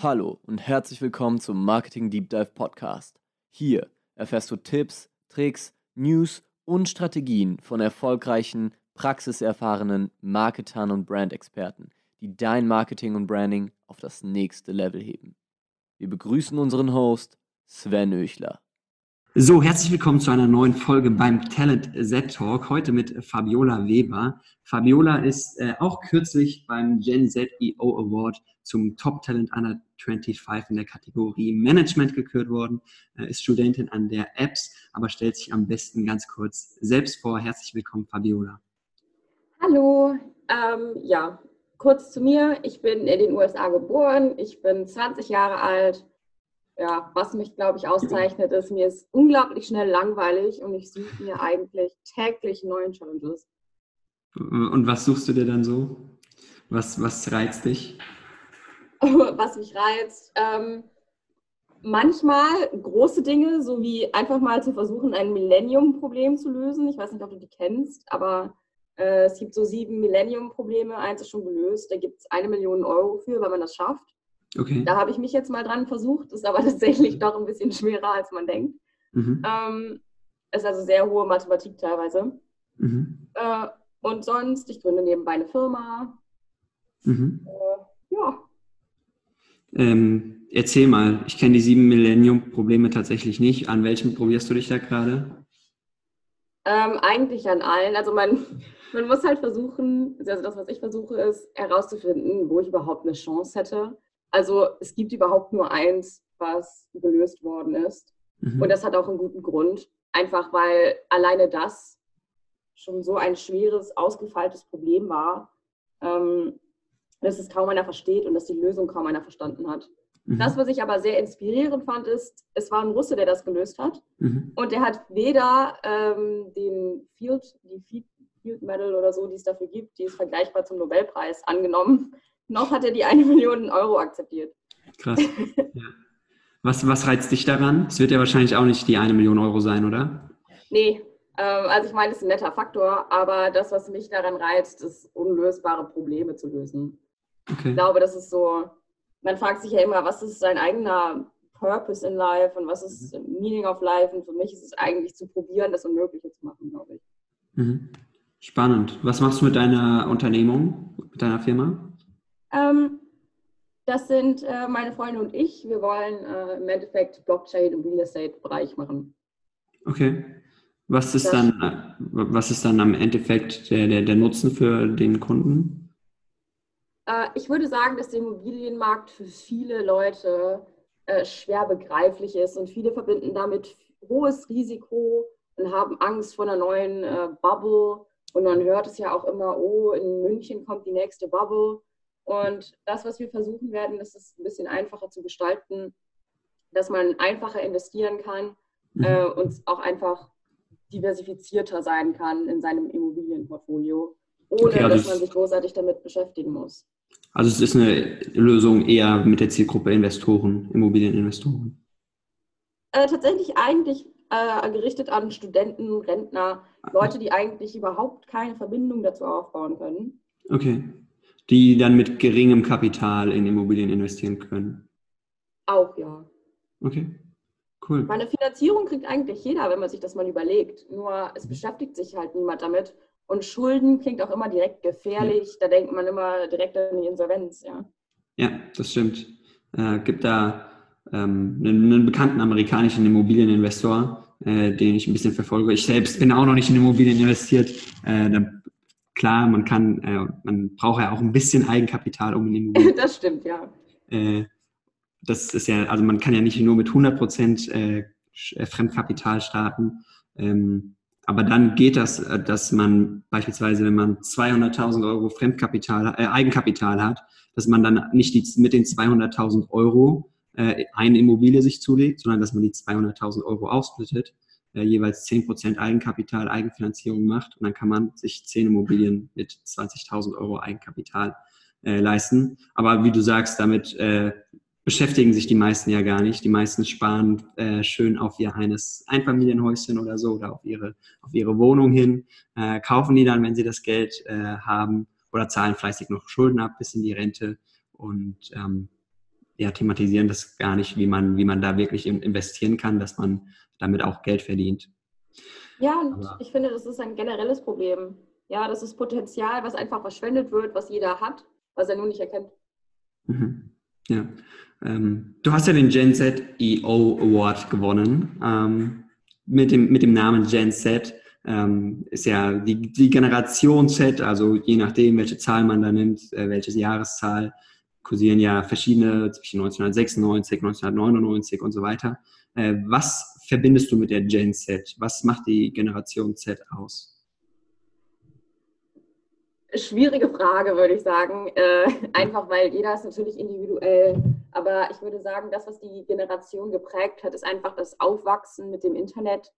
Hallo und herzlich willkommen zum Marketing Deep Dive Podcast. Hier erfährst du Tipps, Tricks, News und Strategien von erfolgreichen, praxiserfahrenen Marketern und Brandexperten, die dein Marketing und Branding auf das nächste Level heben. Wir begrüßen unseren Host Sven Öchler. So, herzlich willkommen zu einer neuen Folge beim Talent Z Talk. Heute mit Fabiola Weber. Fabiola ist äh, auch kürzlich beim Gen Z EO Award zum Top Talent 25 in der Kategorie Management gekürt worden, ist Studentin an der Apps, aber stellt sich am besten ganz kurz selbst vor. Herzlich willkommen, Fabiola. Hallo, ähm, ja, kurz zu mir. Ich bin in den USA geboren, ich bin 20 Jahre alt ja, was mich, glaube ich, auszeichnet, ist, mir ist unglaublich schnell langweilig und ich suche mir eigentlich täglich neue Challenges. Und was suchst du dir dann so? Was, was reizt dich? was mich reizt? Ähm, manchmal große Dinge, so wie einfach mal zu versuchen, ein Millennium-Problem zu lösen. Ich weiß nicht, ob du die kennst, aber äh, es gibt so sieben Millennium-Probleme. Eins ist schon gelöst. Da gibt es eine Million Euro für, wenn man das schafft. Okay. Da habe ich mich jetzt mal dran versucht, ist aber tatsächlich doch ein bisschen schwerer, als man denkt. Mhm. Ähm, ist also sehr hohe Mathematik teilweise. Mhm. Äh, und sonst, ich gründe nebenbei eine Firma. Mhm. Äh, ja. Ähm, erzähl mal, ich kenne die sieben Millennium-Probleme tatsächlich nicht. An welchem probierst du dich da gerade? Ähm, eigentlich an allen. Also man, man muss halt versuchen, also das, was ich versuche, ist herauszufinden, wo ich überhaupt eine Chance hätte. Also es gibt überhaupt nur eins, was gelöst worden ist. Mhm. Und das hat auch einen guten Grund. Einfach weil alleine das schon so ein schweres, ausgefeiltes Problem war, ähm, dass es kaum einer versteht und dass die Lösung kaum einer verstanden hat. Mhm. Das, was ich aber sehr inspirierend fand, ist, es war ein Russe, der das gelöst hat. Mhm. Und der hat weder ähm, den Field, die Field Medal oder so, die es dafür gibt, die ist vergleichbar zum Nobelpreis, angenommen, noch hat er die eine Million Euro akzeptiert. Krass. Ja. Was, was reizt dich daran? Es wird ja wahrscheinlich auch nicht die eine Million Euro sein, oder? Nee, ähm, also ich meine, es ist ein netter Faktor, aber das, was mich daran reizt, ist unlösbare Probleme zu lösen. Okay. Ich glaube, das ist so, man fragt sich ja immer, was ist sein eigener Purpose in Life und was ist mhm. Meaning of Life? Und für mich ist es eigentlich zu probieren, das Unmögliche zu machen, glaube ich. Mhm. Spannend. Was machst du mit deiner Unternehmung, mit deiner Firma? Ähm, das sind äh, meine Freunde und ich. Wir wollen äh, im Endeffekt Blockchain im Real Estate-Bereich machen. Okay. Was ist, dann, äh, was ist dann am Endeffekt der, der, der Nutzen für den Kunden? Äh, ich würde sagen, dass der Immobilienmarkt für viele Leute äh, schwer begreiflich ist und viele verbinden damit hohes Risiko und haben Angst vor einer neuen äh, Bubble. Und man hört es ja auch immer, oh, in München kommt die nächste Bubble. Und das, was wir versuchen werden, ist es ein bisschen einfacher zu gestalten, dass man einfacher investieren kann mhm. und auch einfach diversifizierter sein kann in seinem Immobilienportfolio, ohne okay, also dass man sich großartig damit beschäftigen muss. Also es ist eine Lösung eher mit der Zielgruppe Investoren, Immobilieninvestoren. Äh, tatsächlich eigentlich äh, gerichtet an Studenten, Rentner, Leute, die eigentlich überhaupt keine Verbindung dazu aufbauen können. Okay die dann mit geringem Kapital in Immobilien investieren können. Auch ja. Okay, cool. Meine Finanzierung kriegt eigentlich jeder, wenn man sich das mal überlegt. Nur es beschäftigt sich halt niemand damit. Und Schulden klingt auch immer direkt gefährlich. Ja. Da denkt man immer direkt an die Insolvenz, ja. Ja, das stimmt. Äh, gibt da ähm, einen, einen, bekannten amerikanischen Immobilieninvestor, äh, den ich ein bisschen verfolge. Ich selbst bin auch noch nicht in Immobilien investiert. Äh, da Klar, man kann, äh, man braucht ja auch ein bisschen Eigenkapital, um in Immobilien. das stimmt, ja. Äh, das ist ja, also man kann ja nicht nur mit 100 Prozent äh, Fremdkapital starten. Ähm, aber dann geht das, äh, dass man beispielsweise, wenn man 200.000 Euro Fremdkapital, äh, Eigenkapital hat, dass man dann nicht die, mit den 200.000 Euro äh, eine Immobilie sich zulegt, sondern dass man die 200.000 Euro aufsplittet äh, jeweils 10% Eigenkapital, Eigenfinanzierung macht und dann kann man sich 10 Immobilien mit 20.000 Euro Eigenkapital äh, leisten. Aber wie du sagst, damit äh, beschäftigen sich die meisten ja gar nicht. Die meisten sparen äh, schön auf ihr eines Einfamilienhäuschen oder so oder auf ihre, auf ihre Wohnung hin, äh, kaufen die dann, wenn sie das Geld äh, haben oder zahlen fleißig noch Schulden ab bis in die Rente und ähm, ja, thematisieren das gar nicht, wie man, wie man da wirklich investieren kann, dass man damit auch Geld verdient. Ja, und Aber ich finde, das ist ein generelles Problem. Ja, das ist Potenzial, was einfach verschwendet wird, was jeder hat, was er nur nicht erkennt. Mhm. Ja. Ähm, du hast ja den Gen Z EO Award gewonnen. Ähm, mit, dem, mit dem Namen Gen Z ähm, ist ja die, die Generation Z, also je nachdem, welche Zahl man da nimmt, äh, welche Jahreszahl, kursieren ja verschiedene zwischen 1996, 1999 und so weiter. Äh, was verbindest du mit der Gen Z? Was macht die Generation Z aus? Schwierige Frage, würde ich sagen. Äh, einfach weil jeder ist natürlich individuell. Aber ich würde sagen, das, was die Generation geprägt hat, ist einfach das Aufwachsen mit dem Internet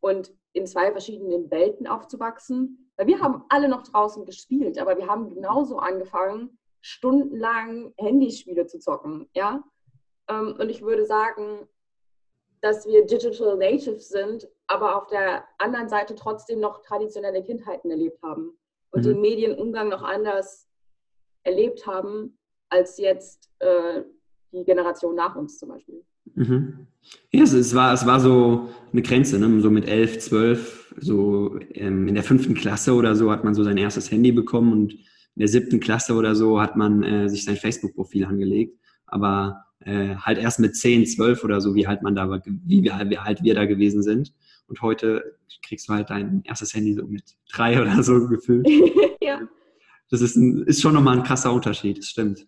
und in zwei verschiedenen Welten aufzuwachsen. Weil wir haben alle noch draußen gespielt, aber wir haben genauso angefangen, stundenlang Handyspiele zu zocken. Ja? Ähm, und ich würde sagen, dass wir Digital Natives sind, aber auf der anderen Seite trotzdem noch traditionelle Kindheiten erlebt haben und mhm. den Medienumgang noch anders erlebt haben als jetzt äh, die Generation nach uns zum Beispiel. Mhm. Ja, es, es, war, es war so eine Grenze, ne? so mit elf, zwölf, so ähm, in der fünften Klasse oder so hat man so sein erstes Handy bekommen und in der siebten Klasse oder so hat man äh, sich sein Facebook-Profil angelegt. Aber äh, halt erst mit zehn, zwölf oder so, wie halt man da, wie, wie, wie alt wir da gewesen sind. Und heute kriegst du halt dein erstes Handy so mit drei oder so gefühlt. ja. Das ist, ein, ist schon nochmal ein krasser Unterschied, das stimmt.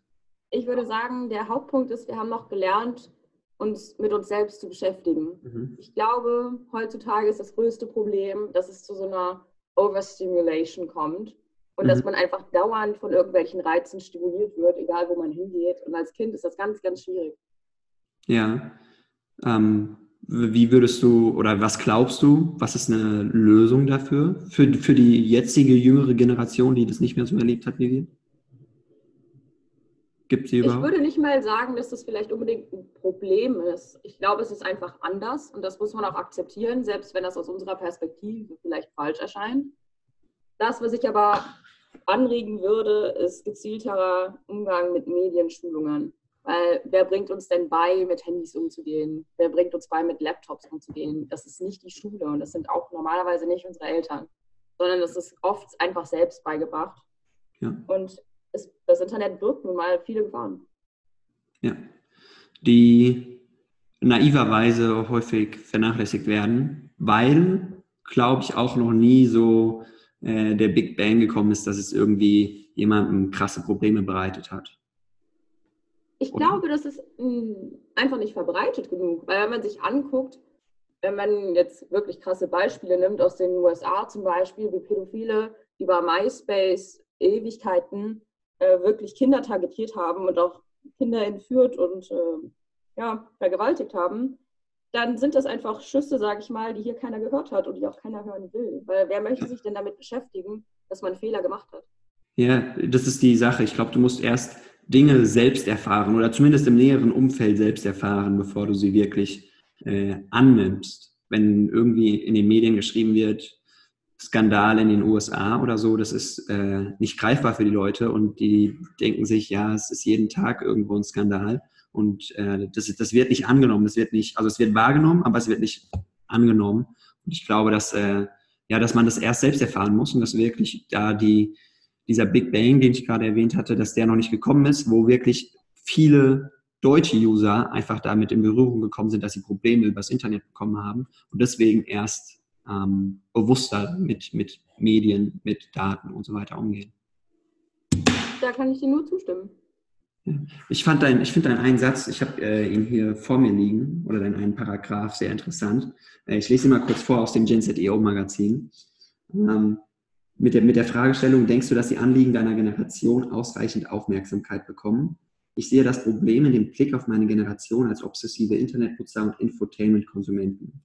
Ich würde sagen, der Hauptpunkt ist, wir haben noch gelernt, uns mit uns selbst zu beschäftigen. Mhm. Ich glaube, heutzutage ist das größte Problem, dass es zu so einer Overstimulation kommt und mhm. dass man einfach dauernd von irgendwelchen Reizen stimuliert wird, egal wo man hingeht. Und als Kind ist das ganz, ganz schwierig. Ja. Ähm, wie würdest du oder was glaubst du, was ist eine Lösung dafür, für, für die jetzige jüngere Generation, die das nicht mehr so erlebt hat wie wir? Gibt sie überhaupt? Ich würde nicht mal sagen, dass das vielleicht unbedingt ein Problem ist. Ich glaube, es ist einfach anders und das muss man auch akzeptieren, selbst wenn das aus unserer Perspektive vielleicht falsch erscheint. Das, was ich aber anregen würde, ist gezielterer Umgang mit Medienschulungen. Weil wer bringt uns denn bei, mit Handys umzugehen? Wer bringt uns bei, mit Laptops umzugehen? Das ist nicht die Schule und das sind auch normalerweise nicht unsere Eltern, sondern das ist oft einfach selbst beigebracht. Ja. Und es, das Internet birgt nun mal viele Gefahren. Ja, die naiverweise häufig vernachlässigt werden, weil, glaube ich, auch noch nie so äh, der Big Bang gekommen ist, dass es irgendwie jemandem krasse Probleme bereitet hat. Ich Oder? glaube, das ist mh, hm, einfach nicht verbreitet genug, weil wenn man sich anguckt, wenn man jetzt wirklich krasse Beispiele nimmt aus den USA zum Beispiel, wie Pädophile über MySpace Ewigkeiten äh, wirklich Kinder targetiert haben und auch Kinder entführt und äh, ja, vergewaltigt haben, dann sind das einfach Schüsse, sage ich mal, die hier keiner gehört hat und die auch keiner hören will. Weil wer möchte sich denn damit beschäftigen, dass man Fehler gemacht hat? Ja, das ist die Sache. Ich glaube, du musst erst Dinge selbst erfahren oder zumindest im näheren Umfeld selbst erfahren, bevor du sie wirklich äh, annimmst. Wenn irgendwie in den Medien geschrieben wird, Skandal in den USA oder so, das ist äh, nicht greifbar für die Leute und die denken sich, ja, es ist jeden Tag irgendwo ein Skandal und äh, das, das wird nicht angenommen, das wird nicht, also es wird wahrgenommen, aber es wird nicht angenommen und ich glaube, dass, äh, ja, dass man das erst selbst erfahren muss und dass wirklich da die, dieser Big Bang, den ich gerade erwähnt hatte, dass der noch nicht gekommen ist, wo wirklich viele deutsche User einfach damit in Berührung gekommen sind, dass sie Probleme übers Internet bekommen haben und deswegen erst ähm, bewusster mit, mit Medien, mit Daten und so weiter umgehen. Da kann ich dir nur zustimmen. Ich fand dein, ich finde deinen einen Satz, ich habe äh, ihn hier vor mir liegen, oder deinen einen Paragraph sehr interessant. Äh, ich lese ihn mal kurz vor aus dem GenZEO Magazin. Ähm, mit, der, mit der Fragestellung, denkst du, dass die Anliegen deiner Generation ausreichend Aufmerksamkeit bekommen? Ich sehe das Problem in dem Blick auf meine Generation als obsessive Internetnutzer und Infotainment-Konsumenten.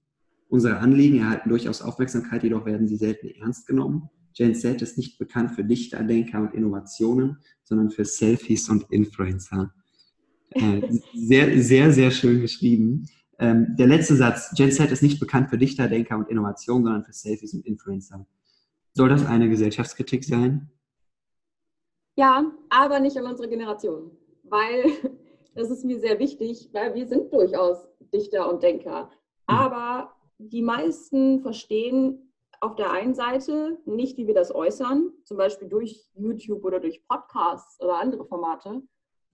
Unsere Anliegen erhalten durchaus Aufmerksamkeit, jedoch werden sie selten ernst genommen. Gen Z ist nicht bekannt für Dichterdenker und Innovationen, sondern für Selfies und Influencer. Äh, sehr, sehr, sehr schön geschrieben. Ähm, der letzte Satz, Gen Z ist nicht bekannt für Dichterdenker und Innovationen, sondern für Selfies und Influencer. Soll das eine Gesellschaftskritik sein? Ja, aber nicht an unsere Generation, weil das ist mir sehr wichtig, weil wir sind durchaus Dichter und Denker. Mhm. Aber die meisten verstehen auf der einen Seite nicht, wie wir das äußern, zum Beispiel durch YouTube oder durch Podcasts oder andere Formate,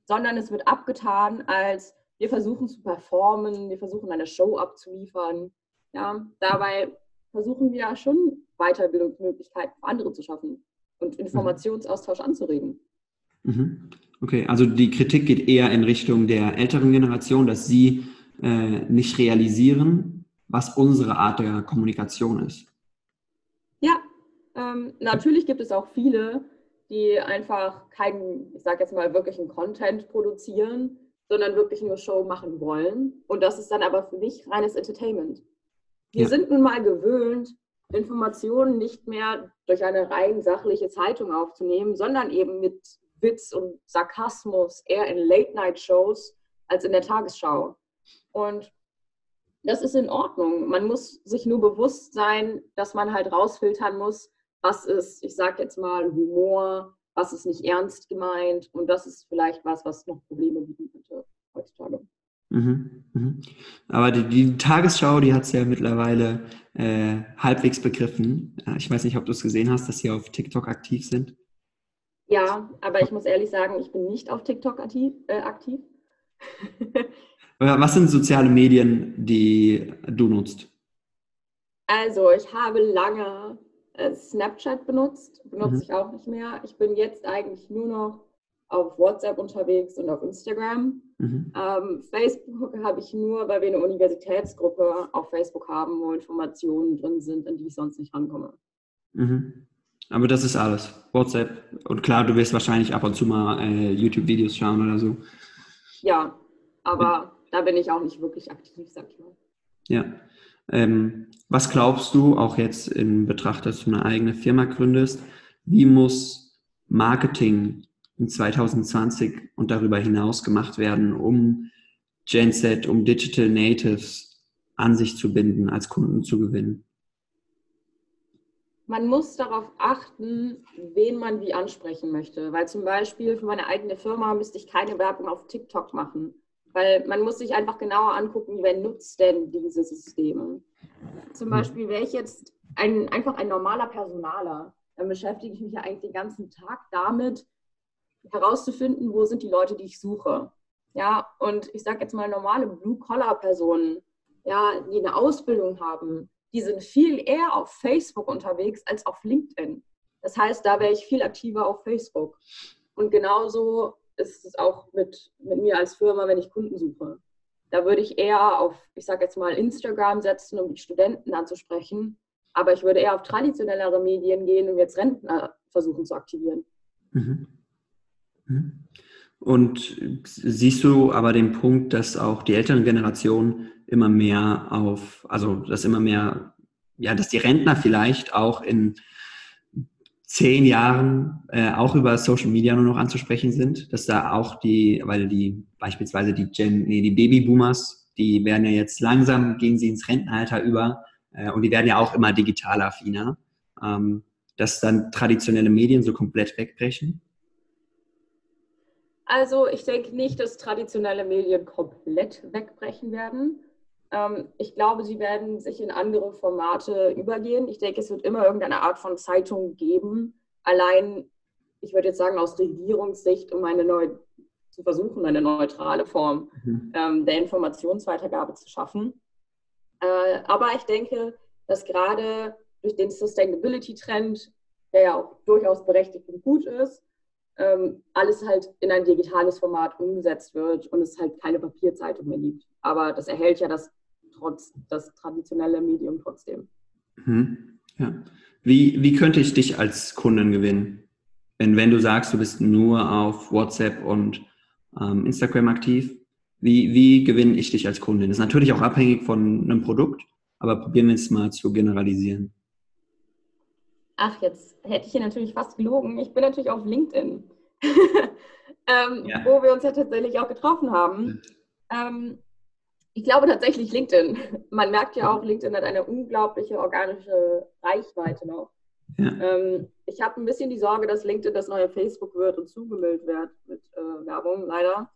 sondern es wird abgetan als wir versuchen zu performen, wir versuchen eine Show abzuliefern. Ja, dabei versuchen wir schon Weiterbildungsmöglichkeiten für andere zu schaffen und mhm. Informationsaustausch anzuregen. Mhm. Okay, also die Kritik geht eher in Richtung der älteren Generation, dass sie äh, nicht realisieren, was unsere Art der Kommunikation ist. Ja, ähm, natürlich gibt es auch viele, die einfach keinen, ich sage jetzt mal, wirklichen Content produzieren, sondern wirklich nur Show machen wollen. Und das ist dann aber für mich reines Entertainment. Wir ja. sind nun mal gewöhnt, Informationen nicht mehr durch eine rein sachliche Zeitung aufzunehmen, sondern eben mit Witz und Sarkasmus eher in Late-Night-Shows als in der Tagesschau. Und das ist in Ordnung. Man muss sich nur bewusst sein, dass man halt rausfiltern muss, was ist, ich sage jetzt mal, Humor, was ist nicht ernst gemeint und das ist vielleicht was, was noch Probleme bieten könnte heutzutage. Mhm, mhm. Aber die, die, Tagesschau, die hat es ja mittlerweile äh, halbwegs begriffen. Ich weiß nicht, ob du es gesehen hast, dass sie auf TikTok aktiv sind. Ja, aber ich muss ehrlich sagen, ich bin nicht auf TikTok aktiv. Äh, aktiv. Was sind soziale Medien, die du nutzt? Also, ich habe lange äh, Snapchat benutzt, benutze mhm. ich auch nicht mehr. Ich bin jetzt eigentlich nur noch auf WhatsApp unterwegs und auf Instagram. Mhm. Ähm, Facebook habe ich nur, weil wir eine Universitätsgruppe auf Facebook haben, wo Informationen drin sind, an die ich sonst nicht rankomme. Mhm. Aber das ist alles. WhatsApp. Und klar, du wirst wahrscheinlich ab und zu mal äh, YouTube-Videos schauen oder so. Ja, aber ja. da bin ich auch nicht wirklich aktiv, sag ich mal. Ja. Ähm, was glaubst du, auch jetzt in Betracht, dass du eine eigene Firma gründest, wie muss Marketing in 2020 und darüber hinaus gemacht werden, um Genset, um Digital Natives an sich zu binden, als Kunden zu gewinnen? man muss darauf achten, wen man wie ansprechen möchte. Weil zum Beispiel für meine eigene Firma müsste ich keine Werbung auf TikTok machen. Weil man muss sich einfach genauer angucken, wer nutzt denn diese Systeme. Zum Beispiel wäre ich jetzt ein, einfach ein normaler Personaler. Dann beschäftige ich mich ja eigentlich den ganzen Tag damit, herauszufinden, wo sind die Leute, die ich suche. Ja, und ich sage jetzt mal normale Blue-Collar-Personen, ja, die eine Ausbildung haben, die sind viel eher auf Facebook unterwegs als auf LinkedIn. Das heißt, da wäre ich viel aktiver auf Facebook. Und genauso ist es auch mit, mit mir als Firma, wenn ich Kunden suche. Da würde ich eher auf, ich sage jetzt mal, Instagram setzen, um die Studenten anzusprechen. Aber ich würde eher auf traditionellere Medien gehen, um jetzt Rentner versuchen zu aktivieren. Mhm. Mhm. Und siehst du aber den Punkt, dass auch die älteren Generationen immer mehr auf, also dass immer mehr, ja, dass die Rentner vielleicht auch in zehn Jahren äh, auch über Social Media nur noch anzusprechen sind, dass da auch die, weil die beispielsweise die Gen, nee, die Babyboomers, die werden ja jetzt langsam, gehen sie ins Rentenalter über äh, und die werden ja auch immer digital affiner, ähm, dass dann traditionelle Medien so komplett wegbrechen. Also ich denke nicht, dass traditionelle Medien komplett wegbrechen werden. Ähm, ich glaube, sie werden sich in andere Formate übergehen. Ich denke, es wird immer irgendeine Art von Zeitung geben. Allein, ich würde jetzt sagen, aus Regierungssicht, um eine neue, zu versuchen, eine neutrale Form mhm. ähm, der Informationsweitergabe zu schaffen. Äh, aber ich denke, dass gerade durch den Sustainability-Trend, der ja auch durchaus berechtigt und gut ist, ähm, alles halt in ein digitales Format umgesetzt wird und es halt keine Papierzeitung mehr gibt. Aber das erhält ja das trotz das traditionelle Medium trotzdem. Mhm. Ja. Wie, wie könnte ich dich als Kunden gewinnen? Wenn, wenn du sagst, du bist nur auf WhatsApp und ähm, Instagram aktiv, wie, wie gewinne ich dich als Kundin? Das ist natürlich auch abhängig von einem Produkt, aber probieren wir es mal zu generalisieren. Ach, jetzt hätte ich hier natürlich fast gelogen. Ich bin natürlich auf LinkedIn, ähm, ja. wo wir uns ja tatsächlich auch getroffen haben. Ähm, ich glaube tatsächlich LinkedIn. Man merkt ja auch, LinkedIn hat eine unglaubliche organische Reichweite noch. Ja. Ähm, ich habe ein bisschen die Sorge, dass LinkedIn das neue Facebook wird und zugemüllt wird mit äh, Werbung, leider.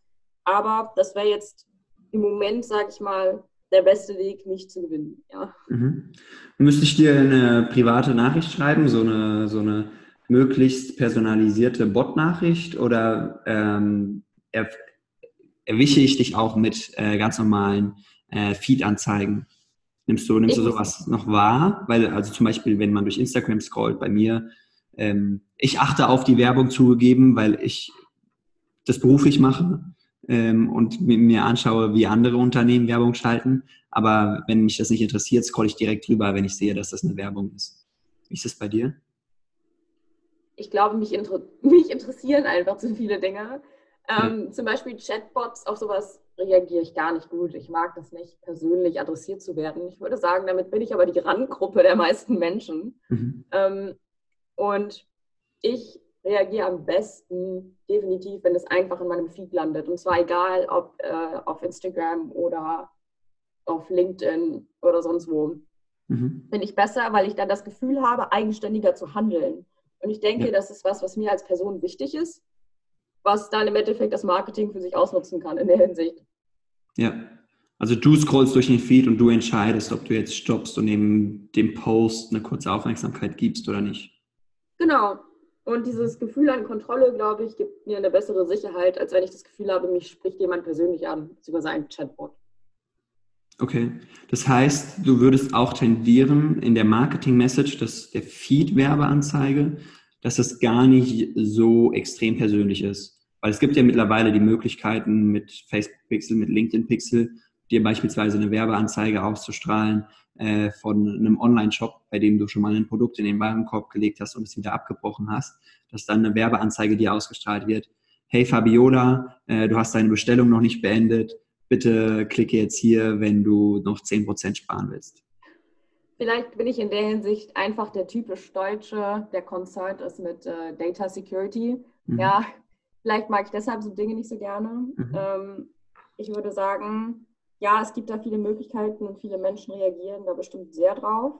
Aber das wäre jetzt im Moment, sage ich mal, der beste Weg, mich zu gewinnen. Ja. Mhm. Müsste ich dir eine private Nachricht schreiben, so eine, so eine möglichst personalisierte Bot-Nachricht oder ähm, er, erwische ich dich auch mit äh, ganz normalen äh, Feed-Anzeigen? Nimmst du, nimmst du sowas noch wahr? Weil, also zum Beispiel, wenn man durch Instagram scrollt, bei mir, ähm, ich achte auf die Werbung zugegeben, weil ich das beruflich mache ähm, und mir anschaue, wie andere Unternehmen Werbung schalten. Aber wenn mich das nicht interessiert, scroll ich direkt drüber, wenn ich sehe, dass das eine Werbung ist. Wie ist das bei dir? Ich glaube, mich, inter mich interessieren einfach zu viele Dinge. Ähm, ja. Zum Beispiel Chatbots, auf sowas reagiere ich gar nicht gut. Ich mag das nicht, persönlich adressiert zu werden. Ich würde sagen, damit bin ich aber die Randgruppe der meisten Menschen. Mhm. Ähm, und ich reagiere am besten definitiv, wenn es einfach in meinem Feed landet. Und zwar egal, ob äh, auf Instagram oder auf LinkedIn oder sonst wo. Mhm. Bin ich besser, weil ich dann das Gefühl habe, eigenständiger zu handeln. Und ich denke, ja. das ist was, was mir als Person wichtig ist, was dann im Endeffekt das Marketing für sich ausnutzen kann in der Hinsicht. Ja, also du scrollst durch den Feed und du entscheidest, ob du jetzt stoppst und eben dem Post eine kurze Aufmerksamkeit gibst oder nicht. Genau, und dieses Gefühl an Kontrolle, glaube ich, gibt mir eine bessere Sicherheit, als wenn ich das Gefühl habe, mich spricht jemand persönlich an, über seinen Chatbot. Okay, das heißt, du würdest auch tendieren in der Marketing-Message, dass der Feed-Werbeanzeige, dass das gar nicht so extrem persönlich ist. Weil es gibt ja mittlerweile die Möglichkeiten mit Facebook Pixel, mit LinkedIn Pixel, dir beispielsweise eine Werbeanzeige auszustrahlen, äh, von einem Online-Shop, bei dem du schon mal ein Produkt in den Warenkorb gelegt hast und es wieder abgebrochen hast, dass dann eine Werbeanzeige dir ausgestrahlt wird. Hey Fabiola, äh, du hast deine Bestellung noch nicht beendet. Bitte klicke jetzt hier, wenn du noch 10% sparen willst. Vielleicht bin ich in der Hinsicht einfach der typisch Deutsche, der concerned ist mit äh, Data Security. Mhm. Ja, vielleicht mag ich deshalb so Dinge nicht so gerne. Mhm. Ähm, ich würde sagen, ja, es gibt da viele Möglichkeiten und viele Menschen reagieren da bestimmt sehr drauf.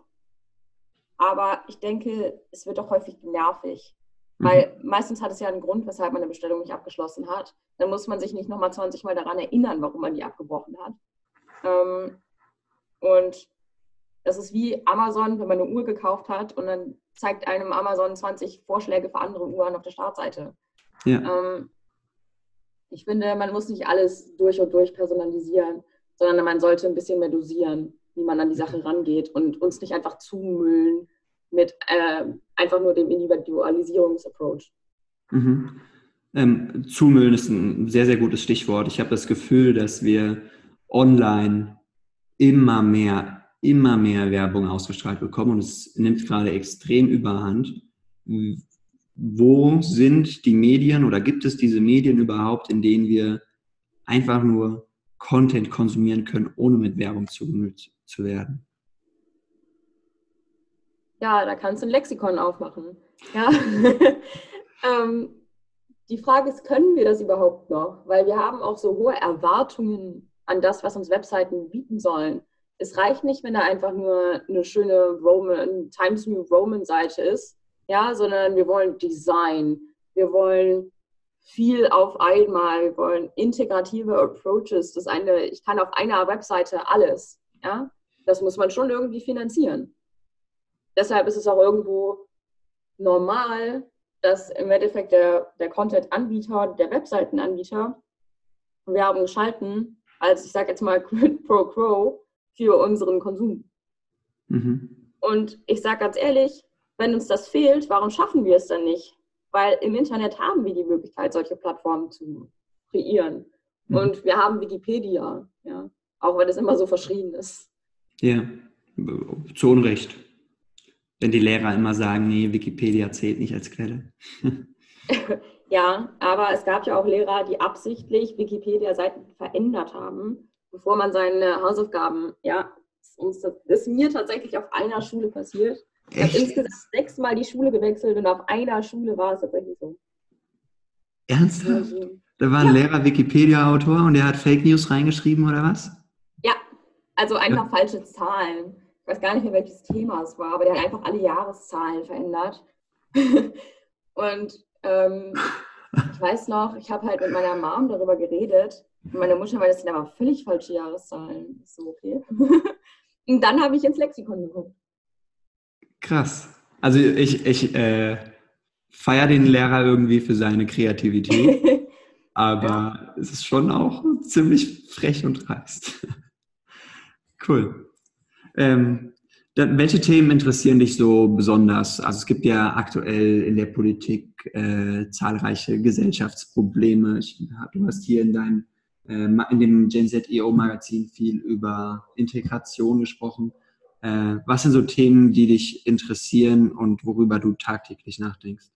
Aber ich denke, es wird auch häufig nervig. Mhm. Weil meistens hat es ja einen Grund, weshalb man eine Bestellung nicht abgeschlossen hat. Dann muss man sich nicht nochmal 20 Mal daran erinnern, warum man die abgebrochen hat. Ähm, und das ist wie Amazon, wenn man eine Uhr gekauft hat und dann zeigt einem Amazon 20 Vorschläge für andere Uhren auf der Startseite. Ja. Ähm, ich finde, man muss nicht alles durch und durch personalisieren sondern man sollte ein bisschen mehr dosieren, wie man an die Sache rangeht und uns nicht einfach zumüllen mit äh, einfach nur dem Individualisierungsapproach. Mhm. Ähm, zumüllen ist ein sehr, sehr gutes Stichwort. Ich habe das Gefühl, dass wir online immer mehr, immer mehr Werbung ausgestrahlt bekommen und es nimmt gerade extrem überhand. Wo sind die Medien oder gibt es diese Medien überhaupt, in denen wir einfach nur Content konsumieren können, ohne mit Werbung zugemüllt zu werden. Ja, da kannst du ein Lexikon aufmachen. Ja. ähm, die Frage ist, können wir das überhaupt noch? Weil wir haben auch so hohe Erwartungen an das, was uns Webseiten bieten sollen. Es reicht nicht, wenn da einfach nur eine schöne Roman, Times New Roman Seite ist, ja, sondern wir wollen Design, wir wollen viel auf einmal. Wir wollen integrative Approaches. Das eine, ich kann auf einer Webseite alles. Ja? Das muss man schon irgendwie finanzieren. Deshalb ist es auch irgendwo normal, dass im Endeffekt der, der Content-Anbieter, der Webseitenanbieter Werbung schalten, als ich sage jetzt mal Quid pro Quo für unseren Konsum. Mhm. Und ich sage ganz ehrlich, wenn uns das fehlt, warum schaffen wir es dann nicht? Weil im Internet haben wir die Möglichkeit, solche Plattformen zu kreieren. Mhm. Und wir haben Wikipedia, ja, auch wenn es immer so verschrien ist. Ja, zu Unrecht. Wenn die Lehrer immer sagen, nee, Wikipedia zählt nicht als Quelle. ja, aber es gab ja auch Lehrer, die absichtlich Wikipedia-Seiten verändert haben, bevor man seine Hausaufgaben, ja, das ist mir tatsächlich auf einer Schule passiert. Ich habe insgesamt sechsmal die Schule gewechselt und auf einer Schule war es tatsächlich so. Ernsthaft? Da war ein ja. Lehrer Wikipedia-Autor und der hat Fake News reingeschrieben oder was? Ja, also einfach ja. falsche Zahlen. Ich weiß gar nicht mehr, welches Thema es war, aber der hat einfach alle Jahreszahlen verändert. und ähm, ich weiß noch, ich habe halt mit meiner Mom darüber geredet Meine Mutter meinte, das sind aber völlig falsche Jahreszahlen. Ist so, okay. Und dann habe ich ins Lexikon geguckt. Krass. Also ich, ich äh, feiere den Lehrer irgendwie für seine Kreativität, aber ja. es ist schon auch ziemlich frech und dreist. cool. Ähm, dann, welche Themen interessieren dich so besonders? Also es gibt ja aktuell in der Politik äh, zahlreiche Gesellschaftsprobleme. Ich, du hast hier in deinem äh, in dem Gen Z EO Magazin viel über Integration gesprochen. Äh, was sind so Themen, die dich interessieren und worüber du tagtäglich nachdenkst?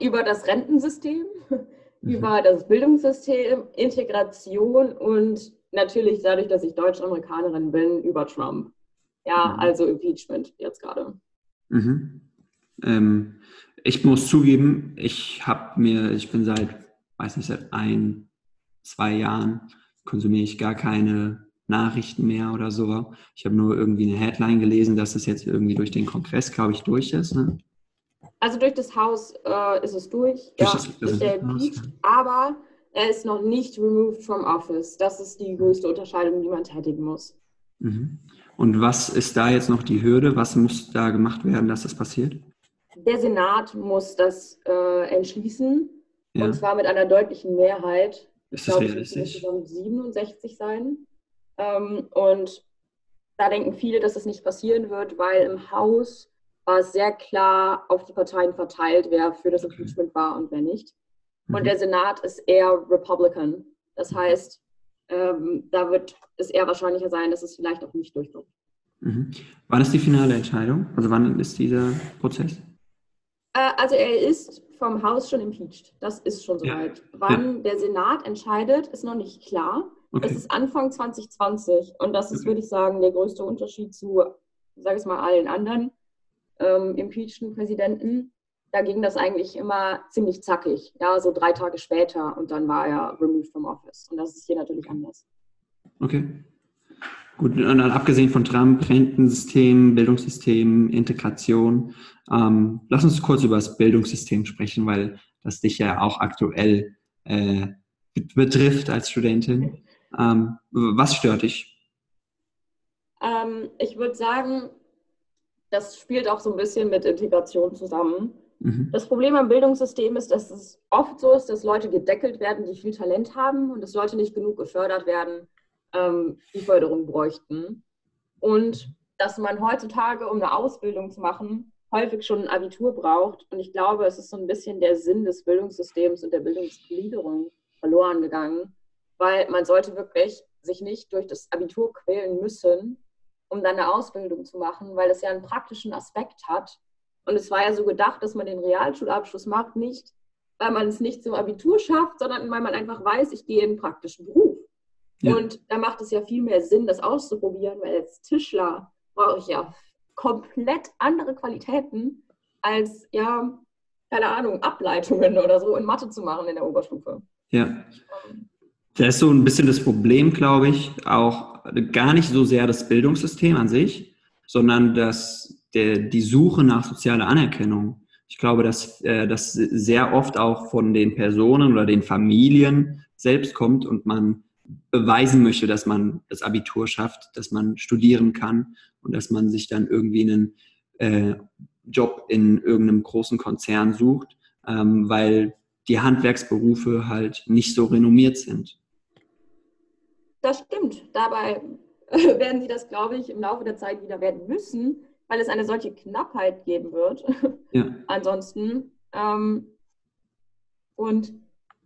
Über das Rentensystem, mhm. über das Bildungssystem, Integration und natürlich dadurch, dass ich Deutsch-Amerikanerin bin, über Trump. Ja, mhm. also Impeachment jetzt gerade. Mhm. Ähm, ich muss zugeben, ich habe mir, ich bin seit, weiß nicht, seit ein, zwei Jahren konsumiere ich gar keine Nachrichten mehr oder so. Ich habe nur irgendwie eine Headline gelesen, dass es jetzt irgendwie durch den Kongress, glaube ich, durch ist. Ne? Also durch das Haus äh, ist es durch. durch ja, das, das ist der impeached, aber er ist noch nicht removed from office. Das ist die größte Unterscheidung, die man tätigen muss. Mhm. Und was ist da jetzt noch die Hürde? Was muss da gemacht werden, dass das passiert? Der Senat muss das äh, entschließen. Ja. Und zwar mit einer deutlichen Mehrheit. Ist das realistisch? Es müssen 67 sein. Ähm, und da denken viele, dass es nicht passieren wird, weil im Haus war es sehr klar auf die Parteien verteilt, wer für das Impeachment war und wer nicht. Und mhm. der Senat ist eher Republican. Das heißt, ähm, da wird es eher wahrscheinlicher sein, dass es vielleicht auch nicht durchkommt. Mhm. Wann ist die finale Entscheidung? Also wann ist dieser Prozess? Äh, also er ist vom Haus schon impeached. Das ist schon soweit. Ja. Wann ja. der Senat entscheidet, ist noch nicht klar. Okay. Es ist Anfang 2020 und das ist, okay. würde ich sagen, der größte Unterschied zu, sage ich mal, allen anderen ähm, impeachten Präsidenten. Da ging das eigentlich immer ziemlich zackig, ja, so drei Tage später und dann war er removed from office. Und das ist hier natürlich anders. Okay. Gut, und dann abgesehen von Trump, Rentensystem, Bildungssystem, Integration, ähm, lass uns kurz über das Bildungssystem sprechen, weil das dich ja auch aktuell äh, betrifft als Studentin. Ähm, was stört dich? Ähm, ich würde sagen, das spielt auch so ein bisschen mit Integration zusammen. Mhm. Das Problem am Bildungssystem ist, dass es oft so ist, dass Leute gedeckelt werden, die viel Talent haben und dass Leute nicht genug gefördert werden, ähm, die Förderung bräuchten. Und dass man heutzutage, um eine Ausbildung zu machen, häufig schon ein Abitur braucht. Und ich glaube, es ist so ein bisschen der Sinn des Bildungssystems und der Bildungsgliederung verloren gegangen, weil man sollte wirklich sich nicht durch das Abitur quälen müssen, um dann eine Ausbildung zu machen, weil das ja einen praktischen Aspekt hat. Und es war ja so gedacht, dass man den Realschulabschluss macht, nicht weil man es nicht zum Abitur schafft, sondern weil man einfach weiß, ich gehe in einen praktischen Beruf. Ja. Und da macht es ja viel mehr Sinn, das auszuprobieren, weil als Tischler brauche ich ja komplett andere Qualitäten als, ja, keine Ahnung, Ableitungen oder so in Mathe zu machen in der Oberstufe. Ja. Da ist so ein bisschen das Problem, glaube ich, auch gar nicht so sehr das Bildungssystem an sich, sondern das, der, die Suche nach sozialer Anerkennung. Ich glaube, dass äh, das sehr oft auch von den Personen oder den Familien selbst kommt und man beweisen möchte, dass man das Abitur schafft, dass man studieren kann und dass man sich dann irgendwie einen äh, Job in irgendeinem großen Konzern sucht, ähm, weil die Handwerksberufe halt nicht so renommiert sind. Das stimmt. Dabei werden sie das, glaube ich, im Laufe der Zeit wieder werden müssen, weil es eine solche Knappheit geben wird. Ja. Ansonsten. Ähm, und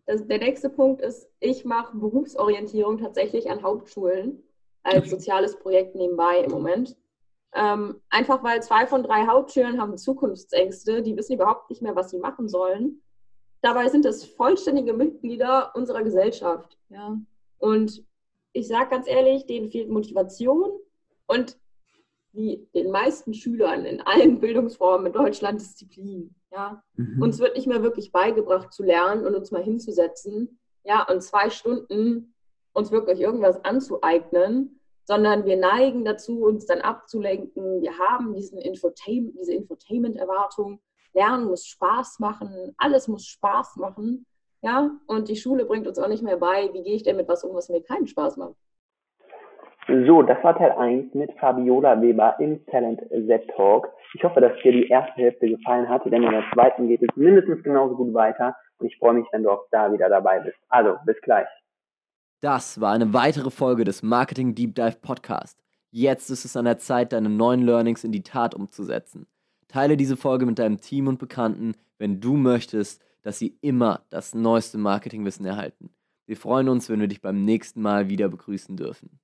das, der nächste Punkt ist, ich mache Berufsorientierung tatsächlich an Hauptschulen als soziales Projekt nebenbei im Moment. Ähm, einfach weil zwei von drei Hauptschulen haben Zukunftsängste, die wissen überhaupt nicht mehr, was sie machen sollen. Dabei sind es vollständige Mitglieder unserer Gesellschaft. Ja? Und ich sage ganz ehrlich, denen fehlt Motivation und wie den meisten Schülern in allen Bildungsformen in Deutschland Disziplin. Ja? Mhm. Uns wird nicht mehr wirklich beigebracht zu lernen und uns mal hinzusetzen, ja, und zwei Stunden uns wirklich irgendwas anzueignen, sondern wir neigen dazu, uns dann abzulenken. Wir haben diesen Infotainment, diese Infotainment-Erwartung. Lernen muss Spaß machen, alles muss Spaß machen. Ja, und die Schule bringt uns auch nicht mehr bei, wie gehe ich denn mit was um, was mir keinen Spaß macht. So, das war Teil 1 mit Fabiola Weber im Talent Z Talk. Ich hoffe, dass dir die erste Hälfte gefallen hat, denn in der zweiten geht es mindestens genauso gut weiter und ich freue mich, wenn du auch da wieder dabei bist. Also, bis gleich. Das war eine weitere Folge des Marketing Deep Dive Podcast. Jetzt ist es an der Zeit, deine neuen Learnings in die Tat umzusetzen. Teile diese Folge mit deinem Team und Bekannten, wenn du möchtest, dass sie immer das neueste Marketingwissen erhalten. Wir freuen uns, wenn wir dich beim nächsten Mal wieder begrüßen dürfen.